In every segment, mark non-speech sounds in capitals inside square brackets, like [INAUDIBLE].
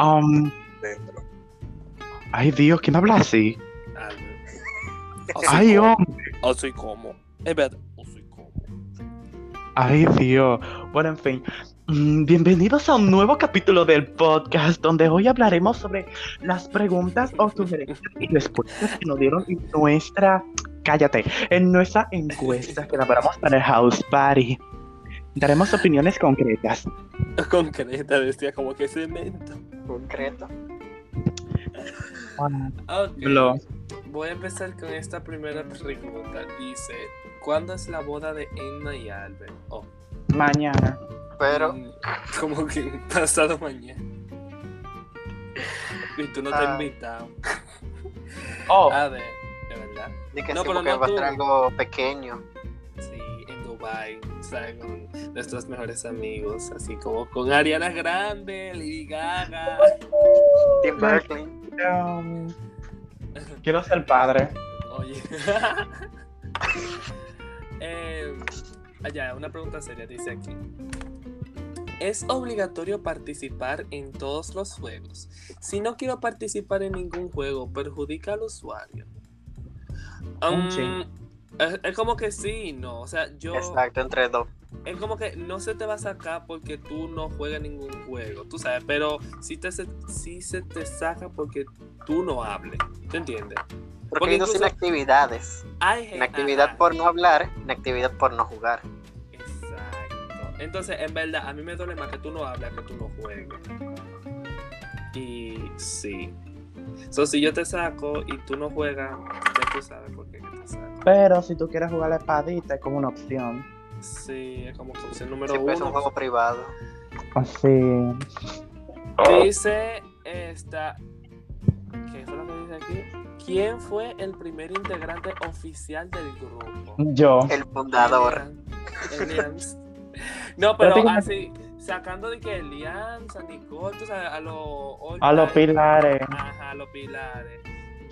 Um, dentro. ay, Dios, ¿quién habla así? Ay, hombre. O soy como. Es verdad. O soy como. Ay, Dios. Bueno, en fin. Mm, Bienvenidos a un nuevo capítulo del podcast donde hoy hablaremos sobre las preguntas o sugerencias y respuestas que nos dieron en nuestra, cállate, en nuestra encuesta que elaboramos para el House Party. Daremos opiniones concretas. Concreta, decía como que cemento. Concreto. Ok. Lo- Voy a empezar con esta primera pregunta. Dice: ¿Cuándo es la boda de Emma y Albert? Oh, Mañana. Pero, mm, como que pasado mañana. Y tú no te has Ah. invitado. Oh, [LAUGHS] A ver, de verdad. di que No, sí, pero porque no va a ser algo pequeño. Sí, en Dubai, Con nuestros mejores amigos, así como con Ariana Grande, Lady Gaga. Tim Berkeley. um, quiero ser padre. Oye. [LAUGHS] eh, allá, una pregunta seria, dice aquí. ¿Es obligatorio participar en todos los juegos? Si no quiero participar en ningún juego, ¿perjudica al usuario? Un Um. Es, es como que sí, no. O sea, yo. Exacto, entre dos. Es como que no se te va a sacar porque tú no juegas ningún juego, tú sabes, pero sí, te, se- sí se te saca porque tú no hables, ¿te entiendes? Porque Porque incluso- inactividades. Hay gen- Inactividad ajá, por no hablar, inactividad por no jugar. Exacto. Entonces, en verdad, a mí me duele más que tú no hablas que tú no juegues. Y sí. So, si yo te saco y tú no juegas, tú sabes por qué que te saco. Pero si tú quieres jugar la espadita es como una opción. Sí, es como que opción número Siempre es un juego privado. Así. Dice esta. ¿Qué fue lo que dice aquí? ¿Quién fue el primer integrante oficial del grupo? Yo. El fundador. Elian- Elians. No, pero así, sacando de que Elian, San a los. A los pilares. Ajá, a los pilares.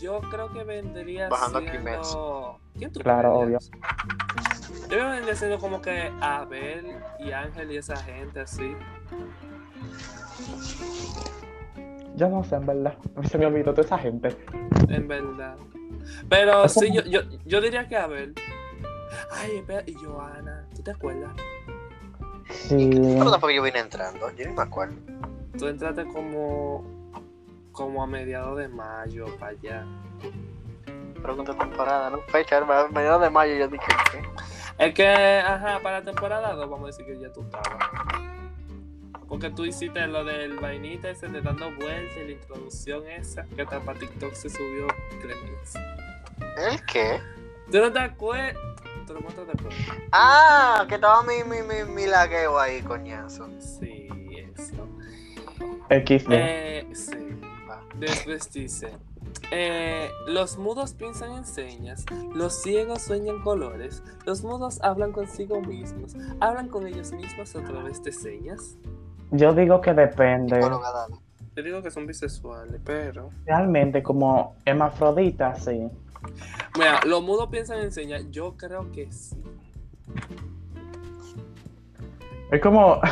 Yo creo que vendría Bajando siendo. ¿Quién tú Claro, crees? Yo que vendría siendo como que Abel y Ángel y esa gente así. Yo no sé, en verdad. A [LAUGHS] mí se me olvidó toda esa gente. En verdad. Pero Eso- sí, yo, yo, yo diría que Abel. Ay, espera, y Joana, ¿tú te acuerdas? Sí. Tampoco yo vine entrando, yo ni me acuerdo. Tú entraste como. Como a mediados de mayo para allá. Pregunta temporada, ¿no? Fecha, a mediados de mayo yo dije que. Es que, ajá, para la temporada 2 vamos a decir que ya tú estabas. Porque tú hiciste lo del vainita ese de dando vueltas y la introducción esa que hasta para TikTok se subió Clemens. ¿El qué? ¿Tú no te acuerdas? Te lo muestro después. Ah, que estaba mi, mi, mi, mi lagueo ahí, coñazo. Sí, eso. XD. Eh, sí. Después dice, eh, los mudos piensan en señas, los ciegos sueñan colores, los mudos hablan consigo mismos, hablan con ellos mismos a través de señas. Yo digo que depende. Te digo que son bisexuales, pero... Realmente, como hermafrodita, sí. Mira, los mudos piensan en señas, yo creo que sí. Es como. [LAUGHS]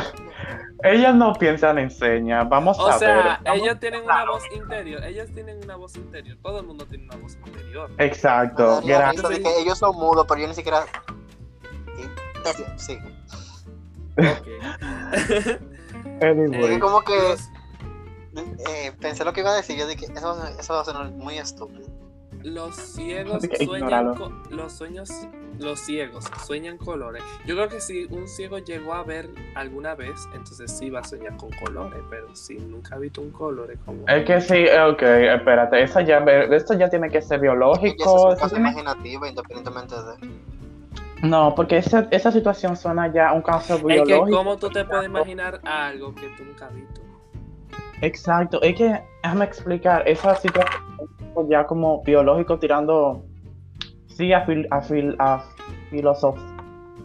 Ellas no piensan en señas. Vamos O a sea, ver. Vamos- ellos tienen una voz interior, ellos tienen una voz interior, todo el mundo tiene una voz interior. Exacto. Gracias. de que ellos son mudos, pero yo ni siquiera. Sí. Ok. [LAUGHS] Anyway. Es como que eh, pensé lo que iba a decir. Yo dije, eso, va a- eso va a ser muy estúpido. Los [LAUGHS] ciegos que sueñan los sueños los ciegos sueñan colores. Yo creo que si un ciego llegó a ver alguna vez, entonces sí va a soñar con colores, pero si nunca ha visto un color es como Es que sí, ok, espérate. Eso ya, esto ya tiene que ser biológico. es tiene- imaginativa, independientemente de. No, porque esa, esa situación suena ya un caso es que biológico. cómo tú te puedes imaginar algo que tú nunca has visto. Exacto, es que déjame explicar, esa situación ya como biológico tirando, sí, a, fil- a, fil- a filosof-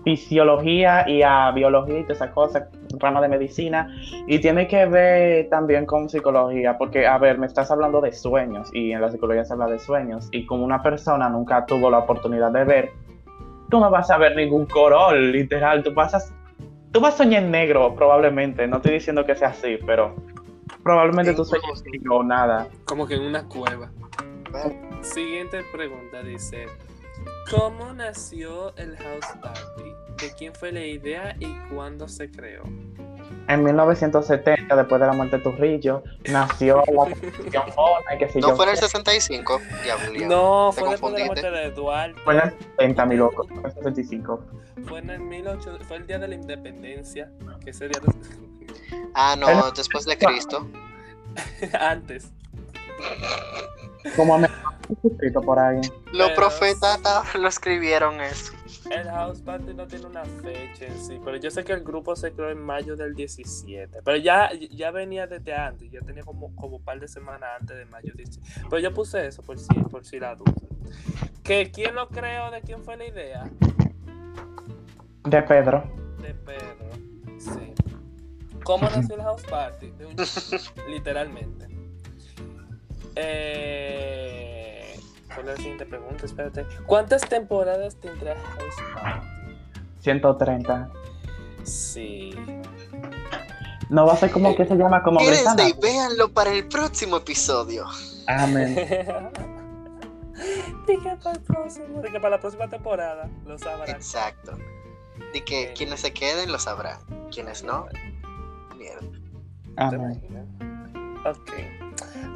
fisiología y a biología y todas esas cosas, rama de medicina, y tiene que ver también con psicología, porque, a ver, me estás hablando de sueños, y en la psicología se habla de sueños, y como una persona nunca tuvo la oportunidad de ver, tú no vas a ver ningún color, literal, tú vas a, tú vas a soñar en negro, probablemente, no estoy diciendo que sea así, pero... Probablemente tú En sueñes juegos. que yo nada. Como que en una cueva. Siguiente pregunta dice: ¿Cómo nació el House Party? ¿De quién fue la idea y cuándo se creó? En 1970, después de la muerte de Trujillo, nació la [LAUGHS] Constitución Bona que si No yo. fue en el 65, diablo. No, te fue después de la muerte de Duarte. Fue en el 70, mi loco. Fue en el 65. Fue en el 18, fue el día de la independencia, que ese día de- Ah, no, después de Cristo. [LAUGHS] antes. Como me escrito por ahí. Los Pero- profetas ta- lo escribieron eso. El House Party no tiene una fecha en sí, pero yo sé que el grupo se creó en mayo del 17. Pero ya, ya venía desde antes, ya tenía como, como un par de semanas antes de mayo 17. Pero yo puse eso por si, por si la duda. ¿Que ¿Quién lo creó? ¿De quién fue la idea? De Pedro. De Pedro. Sí. ¿Cómo nació el House Party? De un- [LAUGHS] literalmente. Eh, ¿Cuál es la siguiente pregunta? Espérate. ¿Cuántas temporadas tendrá House Party? 130. Sí. No va a ser como que se llama como Quédense y véanlo para el próximo episodio. Amén. [LAUGHS] Dije para el próximo, dije para la próxima temporada, lo sabrán. Exacto. Y que quienes se queden lo sabrán. Quienes no, mierda. ¿Te Amén. Ok.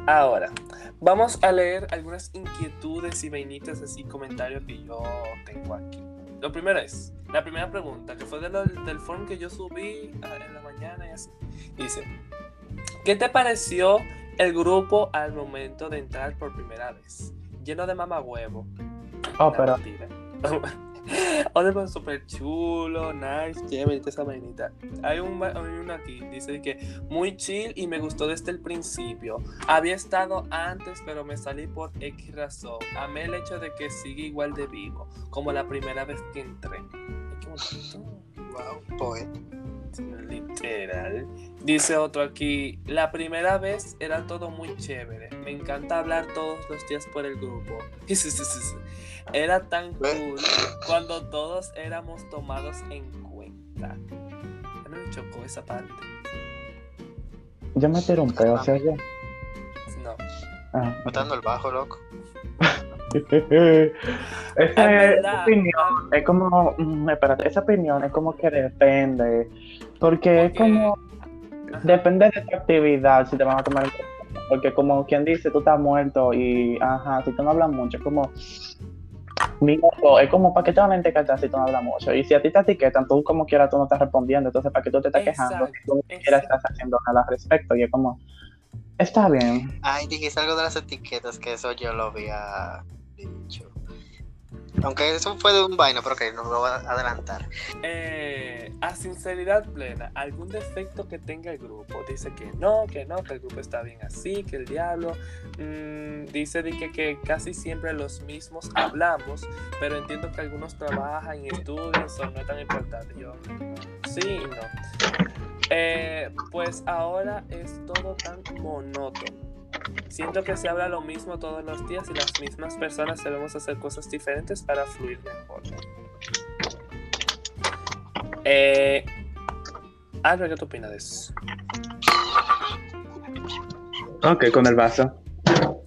Ahora, vamos a leer algunas inquietudes y vainitas así, comentarios que yo tengo aquí. Lo primero es, la primera pregunta, que fue de lo- del form que yo subí ah, en la mañana y así. Dice, ¿qué te pareció el grupo al momento de entrar por primera vez? Lleno de mamá huevo. Oh, pero [LAUGHS] [LAUGHS] Oye, pero súper chulo, nice, chévere, esa vainita. Hay, un, hay uno aquí, dice que muy chill y me gustó desde el principio. Había estado antes, pero me salí por X razón. Amé el hecho de que sigue igual de vivo, como la primera vez que entré. Wow, poet. Literal. Dice otro aquí, la primera vez era todo muy chévere. Me encanta hablar todos los días por el grupo. [LAUGHS] Era tan cool cuando todos éramos tomados en cuenta. A mí me chocó esa parte. yo me un pedo, ¿sí oye? No. Ah. Matando el bajo, loco. [LAUGHS] esa, verdad. opinión es como, mm, espérate, esa opinión es como que depende, porque es como, Ajá. depende de tu actividad, si te van a tomar en cuenta, porque como quien dice, tú estás muerto y, ajá, si tú no hablas mucho, es como, mi loco, es como, ¿para qué te van a etiquetar si tú no hablas mucho? Y si a ti te etiquetan, tú como quieras, tú no estás respondiendo, entonces, ¿para qué tú te estás quejando tú ni siquiera estás haciendo nada al respecto? Y es como, está bien. Ay, dijiste algo de las etiquetas, que eso yo lo había dicho. Aunque eso fue de un vaino, pero que no lo voy a adelantar. Eh, a sinceridad plena, algún defecto que tenga el grupo. Dice que no, que no, que el grupo está bien así, que el diablo. mm, dice de que, que casi siempre los mismos hablamos, pero entiendo que algunos trabajan y estudian, eso no es tan importante. Yo, sí y no. Eh, pues ahora es todo tan monótono. Siento que se habla lo mismo todos los días y las mismas personas debemos hacer cosas diferentes para fluir mejor. Eh, Albert, ¿qué tú opinas de eso? Ok, con el vaso.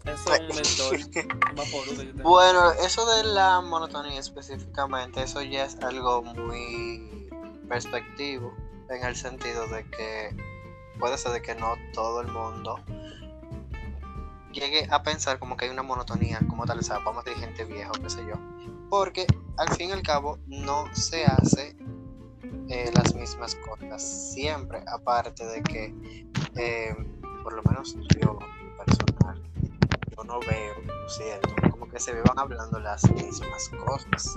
Eso es un mentor. [LAUGHS] Bueno, eso de la monotonía específicamente, eso ya es algo muy perspectivo, en el sentido de que puede ser de que no todo el mundo llegue a pensar como que hay una monotonía como tal, o sea, vamos a decir gente vieja qué sé yo, porque al fin y al cabo no se hace eh, las mismas cosas siempre, aparte de que eh, por lo menos yo personal yo no veo, lo siento, como que se vivan hablando las mismas cosas.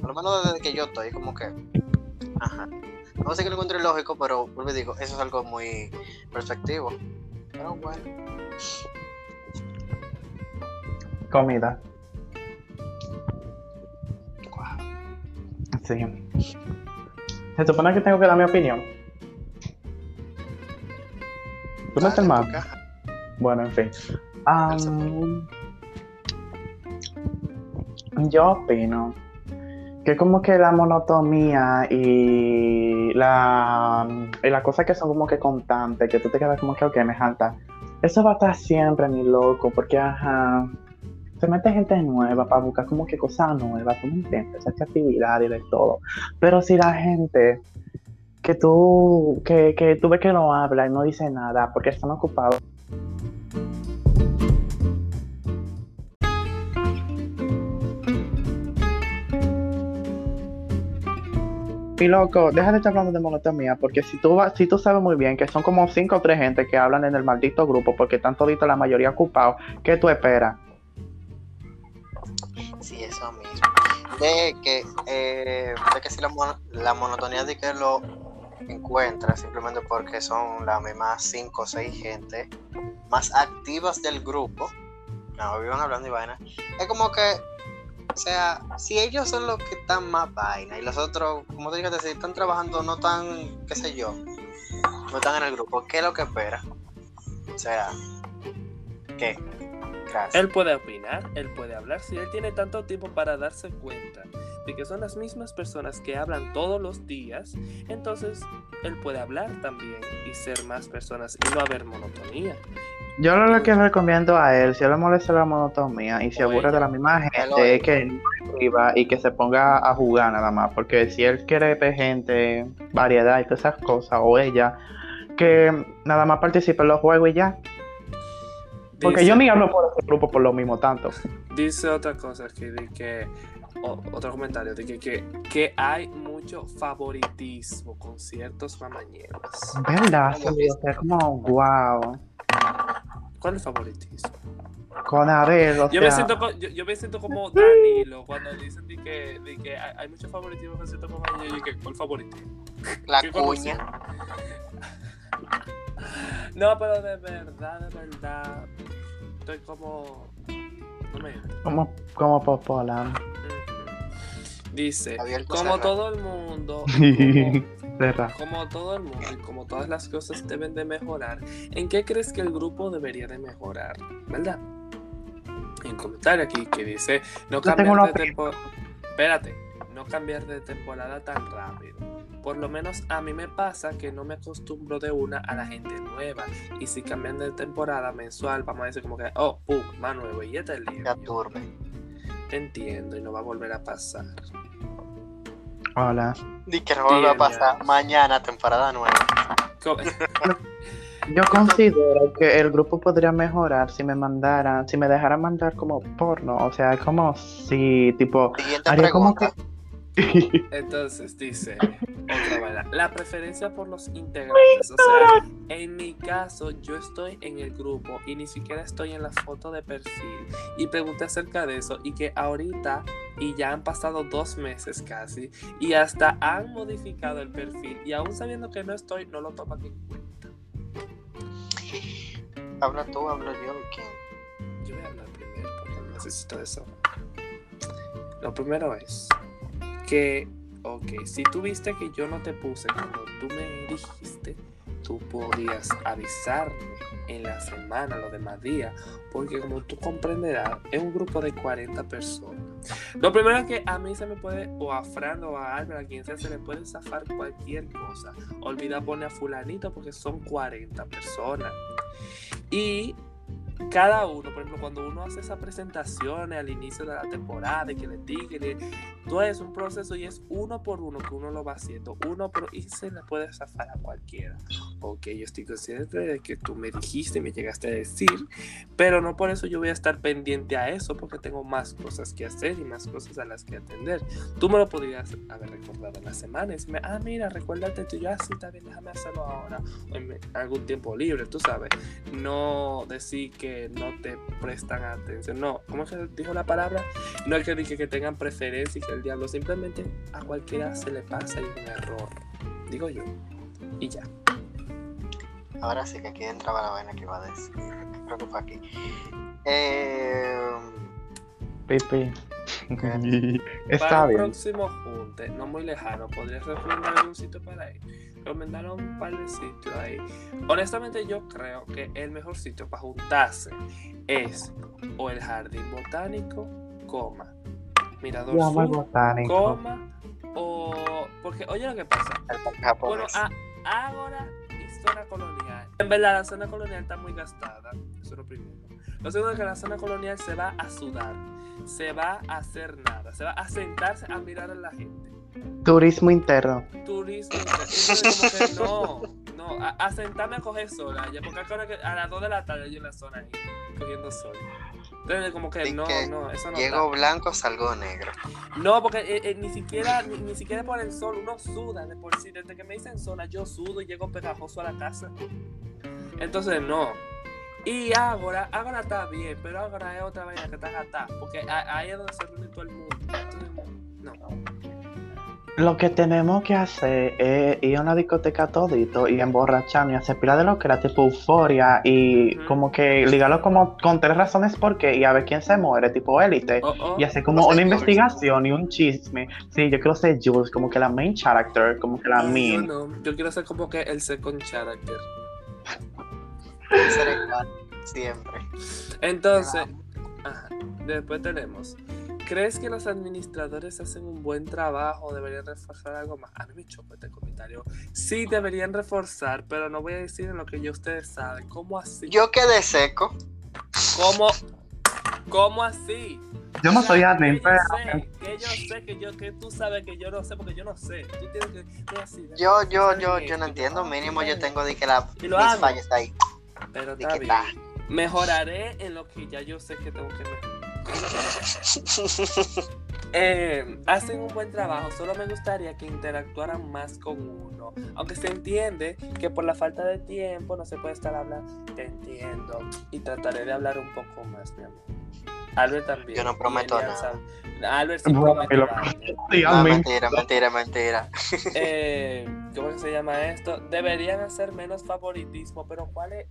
Por lo menos desde que yo estoy, como que. Ajá. No sé que lo encuentre lógico, pero vuelvo digo, eso es algo muy perspectivo. Pero bueno. Comida. Sí. Se supone que tengo que dar mi opinión. ¿Tú no estás Dale, mal? Bueno, en fin. Yo opino que como que la monotomía y la, y las cosas que son como que constantes, que tú te quedas como que, ok, me falta. Eso va a estar siempre, mi loco, porque, ajá, se mete gente nueva para buscar como que cosas nuevas, tú me entiendes, esa actividad y de todo. Pero si la gente que tú, que, que tú ves que no habla y no dice nada porque están ocupados. Mi loco, deja de estar hablando de monotomía, porque si tú, si tú sabes muy bien que son como cinco o tres gente que hablan en el maldito grupo porque están toditos la mayoría ocupados, ¿qué tú esperas? Sí, eso mismo. De que, eh, de que si la, la monotonía de que lo encuentra simplemente porque son las mismas cinco o seis gente más activas del grupo, no vivan hablando y vaina, es como que, o sea, si ellos son los que están más vaina y los otros, como te dije, si están trabajando, no tan, qué sé yo, no están en el grupo, ¿qué es lo que espera? O sea, ¿qué? Él puede opinar, él puede hablar, si él tiene tanto tiempo para darse cuenta de que son las mismas personas que hablan todos los días, entonces él puede hablar también y ser más personas y no haber monotonía. Yo lo que recomiendo a él, si a él le molesta la monotomía y se O aburre ella. de la misma gente, es que no escriba y que se ponga a jugar nada más. Porque si él quiere ver gente, variedad y todas esas cosas, o ella, que nada más participe en los juegos y ya. Porque Dice- yo ni hablo por ese grupo por lo mismo tanto. Dice otra cosa que, de que o- otro comentario de que, que, que hay mucho favoritismo con ciertos mamañeros. ¿Verdad? O sea, como, wow. ¿Cuál es favoritismo? Con Abel, o Yo me sea, siento, co- yo, yo me siento como Danilo cuando dicen de que, de que hay, hay mucho favoritismo con ciertos compañeros y que ¿cuál favoritismo? La ¿Qué cuña. [LAUGHS] No, pero de verdad, de verdad, estoy como... No me como, como. Dice, Abierto, como cerrado. todo el mundo, [LAUGHS] como, como todo el mundo y como todas las cosas deben de mejorar, ¿en qué crees que el grupo debería de mejorar? ¿Verdad? Un comentario aquí que dice, no cambiar de temporada... Espérate, no cambiar de temporada tan rápido. Por lo menos a mí me pasa que no me acostumbro de una a la gente nueva. Y si cambian de temporada mensual, vamos a decir como que, oh, pum, más nuevo. Y este. Ya turbe. Te entiendo y no va a volver a pasar. Hola. Di que no vuelve a pasar mañana, temporada nueva. [LAUGHS] Yo considero que el grupo podría mejorar si me mandaran, si me dejaran mandar como porno. O sea, como si, tipo, Siguiente haría como que. [LAUGHS] Entonces dice otra vaina, la preferencia por los integrantes. O sea, en mi caso, yo estoy en el grupo y ni siquiera estoy en la foto de perfil. Y pregunté acerca de eso y que ahorita, y ya han pasado dos meses casi, y hasta han modificado el perfil. Y aún sabiendo que no estoy, no lo toman en cuenta. Habla tú, hablo yo. ¿quién? Yo voy a hablar primero porque necesito eso. Lo primero es que, ok, si tú viste que yo no te puse cuando tú me dijiste, tú podías avisarme en la semana, los demás días, porque como tú comprenderás, es un grupo de 40 personas. Lo primero que a mí se me puede, o a Fran o a Albert, a quien sea, se le puede zafar cualquier cosa. Olvida poner a fulanito porque son 40 personas. Y cada uno, por ejemplo, cuando uno hace esas presentaciones al inicio de la temporada que le digan, todo es un proceso y es uno por uno que uno lo va haciendo, uno por y se le puede zafar a cualquiera. Ok, yo estoy consciente de que tú me dijiste, me llegaste a decir, pero no por eso yo voy a estar pendiente a eso porque tengo más cosas que hacer y más cosas a las que atender. Tú me lo podrías haber recordado en la semana y decirme, ah, mira, recuérdate tú, yo así está bien, déjame hacerlo ahora, en algún tiempo libre, tú sabes no decir que no te prestan atención. No, ¿cómo que dijo la palabra? No es que dije que tengan preferencia y que el diablo simplemente a cualquiera se le pasa y un error. Digo yo. Y ya. Ahora sí que aquí entraba la vaina que iba a decir. Creo que fue aquí. Eh, Pipi. [LAUGHS] Está para el bien. próximo junte, no muy lejano, ¿podrías recomendar algún sitio para ir? Recomendaron un par de sitios ahí. Honestamente, yo creo que el mejor sitio para juntarse es o el jardín botánico, coma, Mirador Yo el Sur, botánico. coma o porque oye lo que pasa. El Bueno, japonés. a- Ágora y zona colonial. En verdad, la zona colonial está muy gastada. Eso es lo primero. Lo segundo es que la zona colonial se va a sudar. Se va a hacer nada. Se va a sentarse a mirar a la gente. Turismo interno. Turismo. Entonces, como que no. No, a, a sentarme a coger sol allá. Porque que a las 2 de la tarde yo en la zona ahí, cogiendo sol. Entonces, como que Y no, que no, eso no. Llego está. blanco, salgo negro. No, porque eh, eh, ni siquiera ni, ni siquiera por el sol uno suda de por sí. Desde que me dicen zona, yo sudo y llego pegajoso a la casa. Entonces, no. Y ahora, ahora está bien, pero ahora es otra vaina que está gata. Porque a- ahí es donde se reúne todo el mundo. No. Lo que tenemos que hacer es ir a una discoteca todito y emborracharnos y hacer pila de lo que era tipo euforia y Ujú. como que ligarlo como con tres razones por qué y a ver quién se muere, tipo élite. Oh, oh. Y hacer como No sé, una investigación y un chisme. Sí, yo quiero ser Jules, como que la main character, como que la Ay, main. No, yo quiero ser como que el second character. Siempre. Entonces, ajá, después tenemos. ¿Crees que los administradores hacen un buen trabajo? ¿Deberían reforzar algo más? A mí me choca este comentario. Sí, deberían reforzar, pero no voy a decir en lo que ya ustedes saben. ¿Cómo así? Yo quedé seco. ¿Cómo? ¿Cómo así? Yo no soy admin, yo pero sé, que yo sé que yo que tú sabes que yo no sé porque yo no sé. Tú tienes que así, Yo, yo, yo, yo no entiendo. Mínimo yo tengo de que la Y lo mis hago. fallas ahí. Pero está bien. Mejoraré en lo que ya yo sé que tengo que mejorar. Eh, hacen un buen trabajo, solo me gustaría que interactuaran más con uno. Aunque se entiende que por la falta de tiempo no se puede estar hablando. Te entiendo. Y trataré de hablar un poco más, mi amor. Albert también. Yo no prometo nada. Albert sí promete No, admin. mentira, mentira, mentira. Eh, ¿Cómo se llama esto? Deberían hacer menos favoritismo, pero ¿cuál es?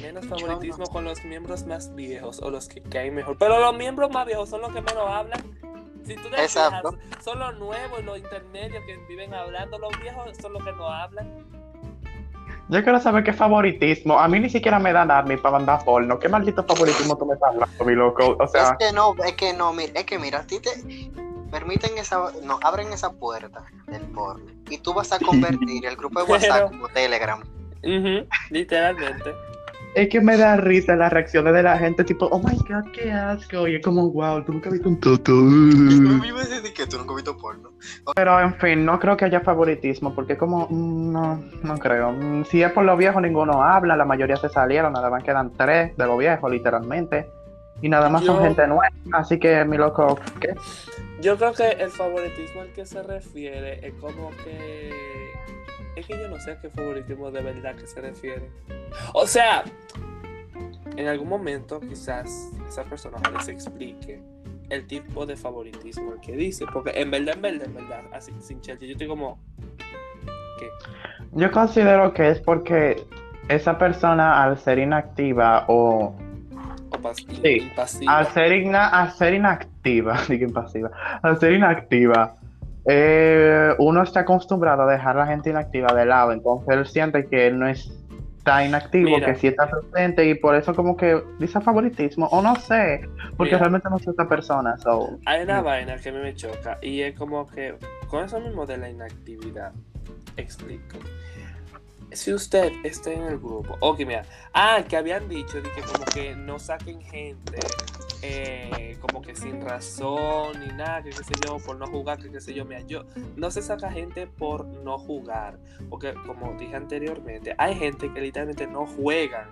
Menos favoritismo con los miembros más viejos o los que caen mejor. Pero los miembros más viejos son los que menos hablan. Si tú te fijas, son los nuevos y los intermedios que viven hablando. Los viejos son los que no hablan. Yo quiero saber qué favoritismo. A mí ni siquiera me dan admin para mandar porno. ¿Qué maldito favoritismo tú me estás hablando, mi loco? O Es sea, que no, es que no, mira, es que mira, a ti te permiten esa, no, abren esa puerta del porno y tú vas a [LAUGHS] convertir el grupo de WhatsApp Pero- como Telegram. Literalmente. Es que me da risa las reacciones de la gente, tipo, oh my god, qué asco. Y es como, wow, tú nunca has visto un decir que tú nunca has visto porno. Pero en fin, no creo que haya favoritismo, porque como, mm, no, no creo. Mm, Si es por lo viejo, ninguno habla, la mayoría se salieron, nada más quedan tres de lo viejo, literalmente. Y nada más son gente nueva, así que mi loco, ¿qué? Yo creo que el favoritismo al que se refiere es como que. Es que yo no sé a qué favoritismo de verdad que se refiere. O sea, en algún momento quizás esa persona les explique el tipo de favoritismo al que dice. Porque en verdad, en verdad, en verdad, así sin chiste, yo estoy como. ¿Qué? Yo considero que es porque esa persona al ser inactiva o O pas- in- Sí. impasiva. al ser, igna- al ser inactiva, [LAUGHS] digo impasiva, al ser inactiva, eh, uno está acostumbrado a dejar a la gente inactiva de lado, entonces él siente que él no está inactivo, Mira. que sí está presente y por eso como que dice favoritismo, o no sé, porque Mira. realmente no soy esta persona, so, Hay una Mm. vaina que a mí me choca y es como que con eso mismo de la inactividad, explico. Si usted está en el grupo, ok, mira, ah, que habían dicho de que como que no saquen gente eh, como que sin razón ni nada, que qué sé yo, por no jugar, que qué sé yo, mira, yo, no se saca gente por no jugar, porque como dije anteriormente, hay gente que literalmente no juegan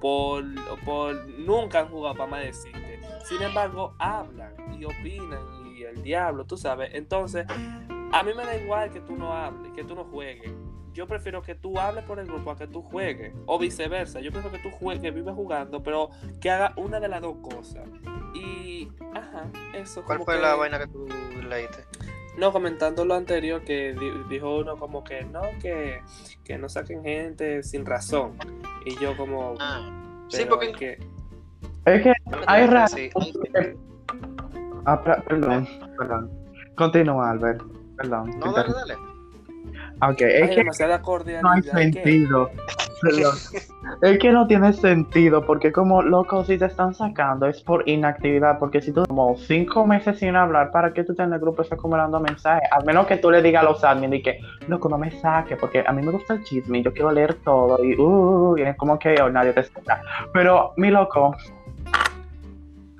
por, por nunca han jugado para más decirte. Sin embargo, hablan y opinan y el diablo, tú sabes. Entonces, a mí me da igual que tú no hables, que tú no juegues. Yo prefiero que tú hables por el grupo a que tú juegues. O viceversa. Yo prefiero que tú juegues, que vives jugando, pero que haga una de las dos cosas. Y, ajá, eso. ¿Cuál como fue que- la vaina que tú leíste? no, comentando lo anterior que di- dijo uno como que no, que, que no saquen gente sin razón. Y yo como... Ah, sí, porque es que- es que hay Sí, que- Ah, per- perdón, perdón, continúa Albert, perdón, No, dale, dale. Ok, es hay que demasiada no hay que- sentido. [LAUGHS] Es que no tiene sentido, porque como loco, si te están sacando es por inactividad, porque si tú como cinco meses sin hablar, ¿para qué tú estás en el grupo estás acumulando mensajes? Al menos que tú le digas a los admin y que, loco, no me saque, porque a mí me gusta el chisme y yo quiero leer todo y, uh, y es como que oh, nadie te saca. Pero, mi loco,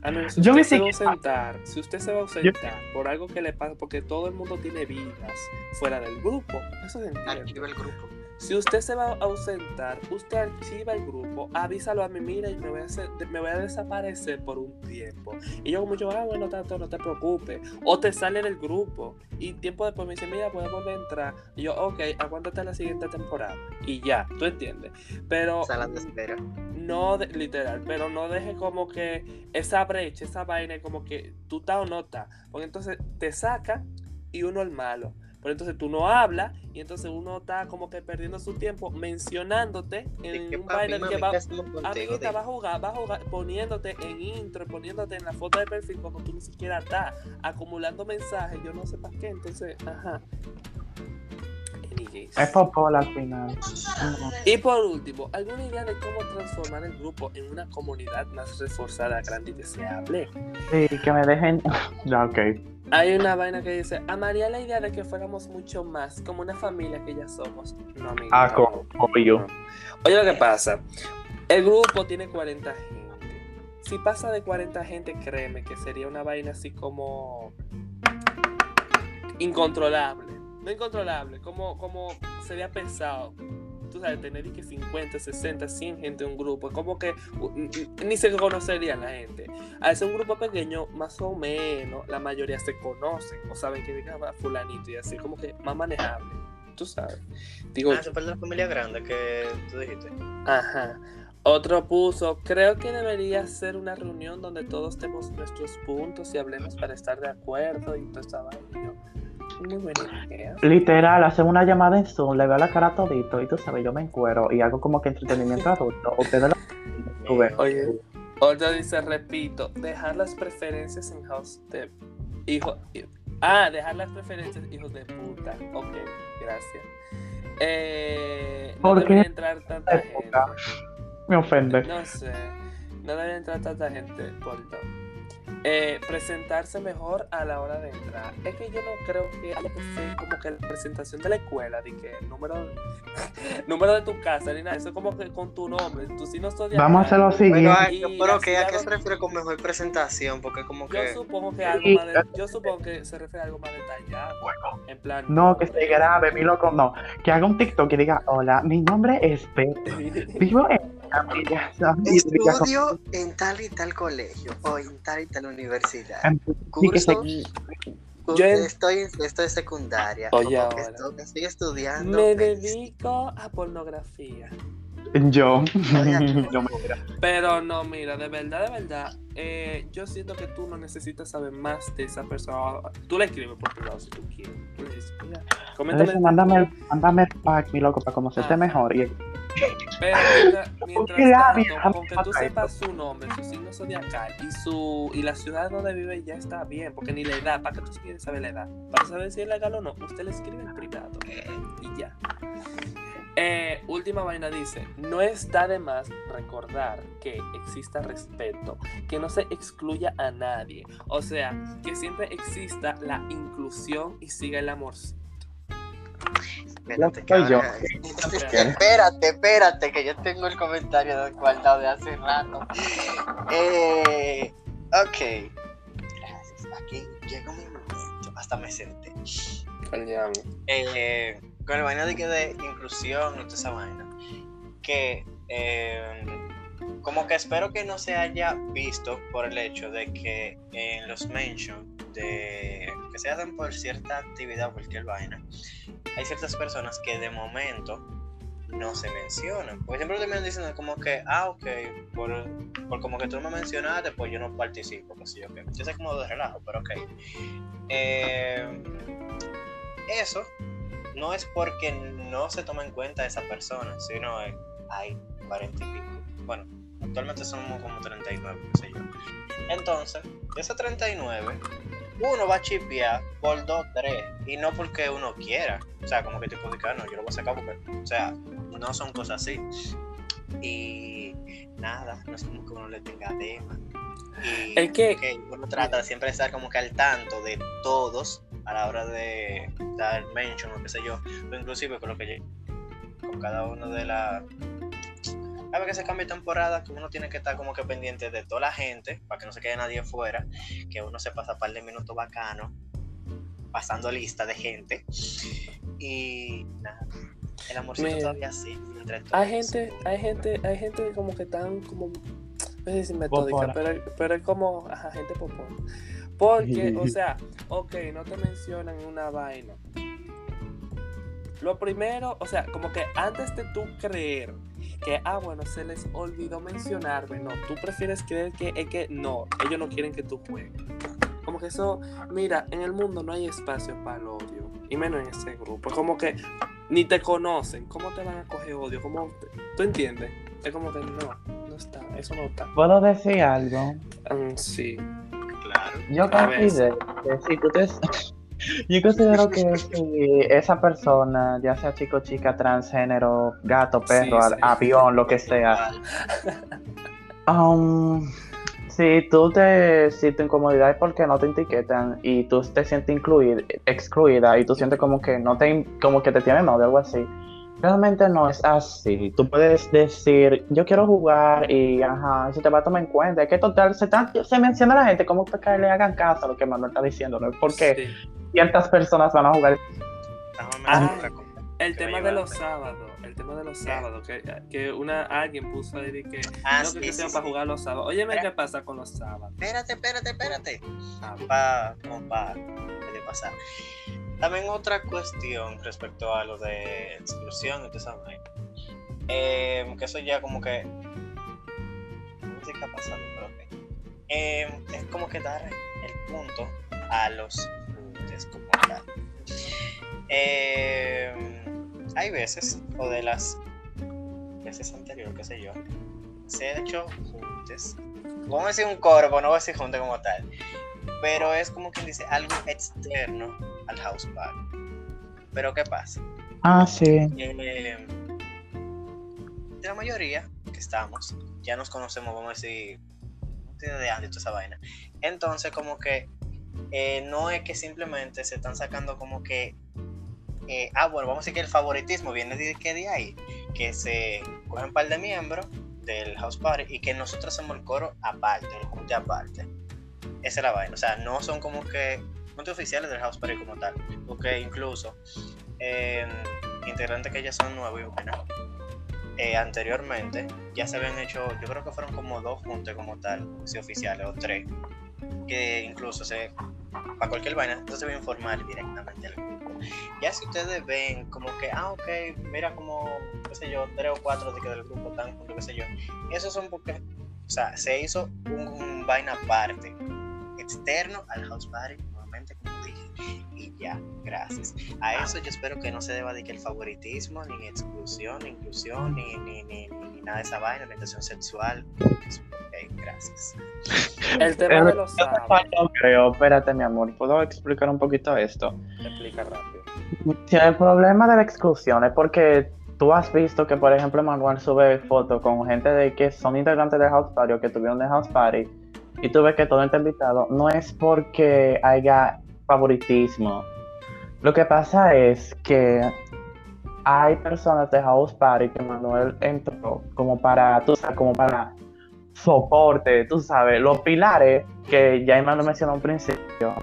Ah, no, si Yo usted me se va a sé- ausentar, si usted se va a ausentar por algo que le pasa, porque todo el mundo tiene vidas fuera del grupo, eso se entiende. Activa el grupo. Si usted se va a ausentar, usted archiva el grupo, avísalo a mí, mira, y me voy a, hacer- me voy a desaparecer por un tiempo. Y yo como yo, ah, bueno, tanto, no te preocupes. O te sale del grupo y tiempo después me dice, mira, a entrar. Y yo, ok, aguántate la siguiente temporada. Y ya, tú entiendes. Pero Sala de espera. no, de- literal, pero no deje como que esa brecha, esa vaina, como que tú estás o no estás. Porque entonces te saca y uno el malo. Pero entonces tú no hablas y entonces uno está como que perdiendo su tiempo mencionándote ¿De en qué, un papi, mami, que va? Amiguita, Dime. va a jugar, va a jugar, poniéndote en intro, poniéndote en la foto de perfil cuando tú ni siquiera estás, acumulando mensajes, yo no sé para qué, entonces, ajá. Es popol al final. Y por último, ¿alguna idea de cómo transformar el grupo en una comunidad más reforzada, grande y deseable? Sí, que me dejen. [LAUGHS] Ya, ok. Hay una vaina que dice, amaría la idea de que fuéramos mucho más, como una familia que ya somos. No, amigo. Ah, como, yo. Oye, lo que pasa. El grupo tiene 40 gente. Si pasa de 40 gente, créeme que sería una vaina así como incontrolable. No incontrolable, como, como sería pensado. Sabes, tener que 50, 60, 100 gente en un grupo. Como que ni se conocería la gente. Al ser un grupo pequeño, más o menos, la mayoría se conocen o saben que "Va, fulanito y así, como que más manejable. Tú sabes. Digo, Ah, de la familia grande que tú dijiste. Ajá. Otro puso, creo que debería ser una reunión donde todos demos nuestros puntos y hablemos para estar de acuerdo y todo esa vaina. Y yo, Muy buena idea. Literal, hacen una llamada en Zoom, le veo la cara a todito y tú sabes, yo me encuero y hago como que entretenimiento adulto. Ustedes lo. [LAUGHS] Oye, otro dice, repito, dejar las preferencias en house de hijo. Ah, dejar las preferencias hijos de puta. Ok, gracias. Eh, no ¿Por qué? entrar tanta gente. Época. Me ofende. No sé. No debe entrar tanta gente por todo. Eh, presentarse mejor a la hora de entrar. Es que yo no creo que haya que ser como que la presentación de la escuela, de que el número, [LAUGHS] número de tu casa, ni nada. Eso es como que con tu nombre. Tú si no Vamos a hacer lo Pero, siguiente. ay, Y pero así que, ¿a qué se refiere con mejor presentación? Porque como Yo que... supongo que algo Sí, más de- yo supongo que se refiere a algo más detallado. En plan. No, que se grabe, mi loco, no. Que haga un TikTok y diga, hola, mi nombre es Pedro. [LAUGHS] Vivo en Capilla San Isidro". Estudio en tal y tal colegio o en tal y tal universidad. Curso, Yo en- estoy, estoy en secundaria. Oye, como que ahora. estoy, estoy estudiando. Me dedico a pornografía. Yo. [LAUGHS] Yo me- Pero no, mira, de verdad, de verdad, eh, yo siento que tú no necesitas saber más de esa persona. Tú le escribes por privado si tú quieres. Tú le dices, mira, coméntame. Entonces, mándame, mándame el pack, mi loco, para conocerte Ah. mejor. Y Pero mientras, tanto, con que tú sepas su nombre, su signo zodiacal y su y la ciudad donde vive ya está bien, porque ni la edad, ¿para qué tú quieres saber la edad? Para saber si es legal o no, usted le escribe en privado y ya. Eh, última vaina dice, no está de más recordar que exista respeto, que no se excluya a nadie, o sea, que siempre exista la inclusión y siga el amor. [LAUGHS] Espérate, soy yo. espérate, espérate, que yo tengo el comentario del guardado de hace rato. Eh, ok. Gracias. Aquí llegó mi momento. Hasta me senté. Eh, con el vaina de, que de inclusión y toda esa vaina. Que eh, como que espero que no se haya visto por el hecho de que en los mentions de que se hacen por cierta actividad cualquier vaina, hay ciertas personas que de momento no se mencionan. Porque siempre terminan diciendo como que, ah, ok, por, por como que tú no me mencionaste, pues yo no participo, sí, ok. Yo sé como de relajo, pero ok. Eh, eso no es porque no se toma en cuenta esa persona, sino es, hay 40 y pico. Bueno, actualmente somos como 39, qué sé yo. Entonces, de esos 39, uno va a chipear por 2, 3, y no porque uno quiera. O sea, como que tipo de "Ah, no, yo lo voy a sacar porque, o sea, no son cosas así. Y nada, no es como que uno le tenga tema. Y Es que- uno trata de siempre estar como que al tanto de todos a la hora de dar mention o qué sé yo, o inclusive con lo que con cada uno de la a ver que se cambie temporada, que uno tiene que estar como que pendiente de toda la gente, para que no se quede nadie fuera, que uno se pasa un par de minutos bacano, pasando lista de gente. Y nada, el amorcito Mira, todavía sí, entre todos. Hay gente, hay gente, hay gente como que tan como, no sé si metódica, pero, pero es como, ajá, gente popona. Porque, [LAUGHS] o sea, ok, no te mencionan una vaina. Lo primero, o sea, como que antes de tú creer que, ah, bueno, se les olvidó mencionarme, no, tú prefieres creer que es que no, ellos no quieren que tú juegues. Como que eso, mira, en el mundo no hay espacio para el odio, y menos en ese grupo. Es como que ni te conocen, ¿cómo te van a coger odio? ¿Cómo te- ¿Tú entiendes? Es como que no, no está, eso no está. ¿Puedo decir algo? Mm, sí. Claro. Yo considero que si tú te... Yo considero que [LAUGHS] si esa persona, ya sea chico, chica, transgénero, gato, perro, Sí, a- sí. avión, lo que sea, um, si tú te sientes incomodidad es porque no te etiquetan y tú te sientes incluida, excluida y tú sientes como que no te, como que te tienen odio o algo así. Realmente no es así. Tú puedes decir, yo quiero jugar y ajá, y se te va a tomar en cuenta. Es que total, se, está- se menciona a la gente como para que le hagan caso a lo que Manuel está diciendo, ¿no? Porque Sí. ciertas personas van a jugar. Ah. El tema de los sábados, el tema de los sábados, que, que una alguien puso ahí que Ah, no sí, que sí, sea sí. para jugar los sábados. Óyeme, Espera. ¿qué pasa con los sábados? Espérate, espérate, espérate. Ah, para de pasar. También otra cuestión respecto a lo de exclusión y todo eso, eh, que eso ya como que ha pasado, pero ok. Eh, es como que dar el punto a los juntes como tal. Eh, hay veces, o de las veces anteriores, qué sé yo, se ha hecho juntes. Vamos a decir un coro, no voy a decir junte como tal pero es como quien dice algo externo al house party. Pero ¿qué pasa? Ah, sí. Eh, de la mayoría que estamos, ya nos conocemos, vamos a decir, desde antes toda esa vaina. Entonces, como que eh, no es que simplemente se están sacando como que, eh, ah, bueno, vamos a decir que el favoritismo viene de, que de ahí, que se cogen un par de miembros del house party y que nosotros hacemos el coro aparte, el junte aparte. Esa es la vaina, o sea, no son como que junte oficiales del house party como tal, porque incluso eh, integrantes que ya son nuevos y eh, anteriormente ya se habían hecho, yo creo que fueron como dos juntes como tal, si oficiales, o tres, que incluso se, para cualquier vaina, entonces se va a informar directamente al grupo. Ya si ustedes ven como que, ah, ok, mira como, qué sé yo, tres o cuatro de que del grupo están juntos, qué sé yo, esos son porque, o sea, se hizo un, un vaina aparte, externo al house party, ya, gracias. A eso yo espero que no se deba de que el favoritismo, ni exclusión, ni inclusión, ni, ni, ni, ni- ni nada de esa vaina, orientación sexual. Ok, gracias. El tema de los sábados. No creo, espérate, mi amor, ¿puedo explicar un poquito esto? Explica rápido. Si el problema de la exclusión es porque tú has visto que, por ejemplo, Manuel sube fotos con gente de que son integrantes del House Party o que tuvieron de House Party y tú ves que todo está invitado, no es porque haya favoritismo. Lo que pasa es que hay personas de House Party que Manuel entró como para, tú sabes, como para soporte, tú sabes, los pilares que ya Manuel mencionó al principio.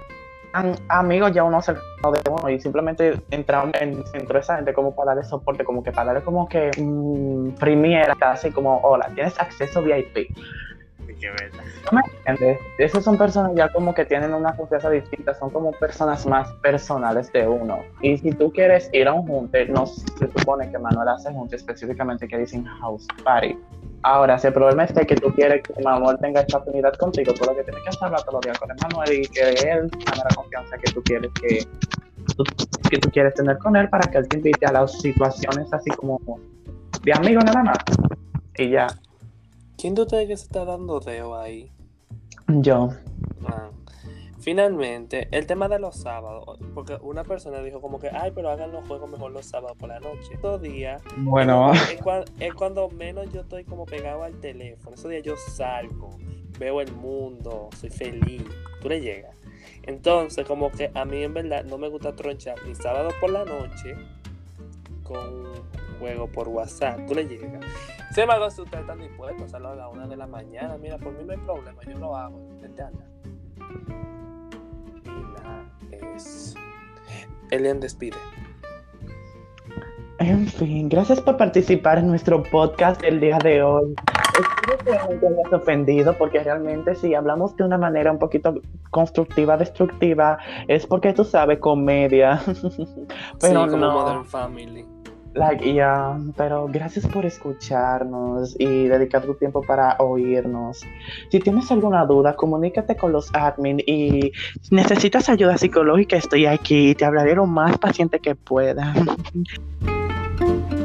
Am- amigos ya uno se de uno y simplemente entraron en, entró esa gente como para darle soporte, como que para darle como que mm, primiera, así como, hola, tienes acceso VIP. Y que verdad. ¿No me entiendes? Esas son personas ya como que tienen una confianza distinta, son como personas más personales de uno. Y si tú quieres ir a un junte, no se supone que Manuel hace junte específicamente que dicen house party. Ahora, si el problema es que tú quieres que Manuel tenga esta afinidad contigo, tú lo que tienes que hacer es todos los días con Manuel y que él tenga la confianza que tú quieres que que tú quieres tener con él para que él te invite a las situaciones así como de amigo nada más. Y ya, ¿Quién de ustedes que se está dando deo ahí? yo. Ah. Finalmente, el tema de los sábados, porque una persona dijo como que, ay, pero hagan los juegos mejor los sábados por la noche. Estos días Bueno, es, cua- es cuando menos yo estoy como pegado al teléfono. Esos días yo salgo, veo el mundo, soy feliz. Tú le llegas. Entonces, como que a mí en verdad no me gusta tronchar ni sábado por la noche con juego por WhatsApp. Tú le llegas. Sin embargo, si ustedes están dispuestos a hacerlo a la una de la mañana, mira, por mí no hay problema, yo lo hago. Y nada, es. Elian despide. en fin, gracias por participar en nuestro podcast el día de hoy. Espero que no te hayas ofendido porque realmente si hablamos de una manera un poquito constructiva, destructiva, es porque tú sabes comedia. [LAUGHS] Pero sí, como no. Modern Family. Like, yeah, pero gracias por escucharnos y dedicar tu tiempo para oírnos. Si tienes alguna duda, comunícate con los admin y si necesitas ayuda psicológica, estoy aquí y te hablaré lo más paciente que pueda. [LAUGHS]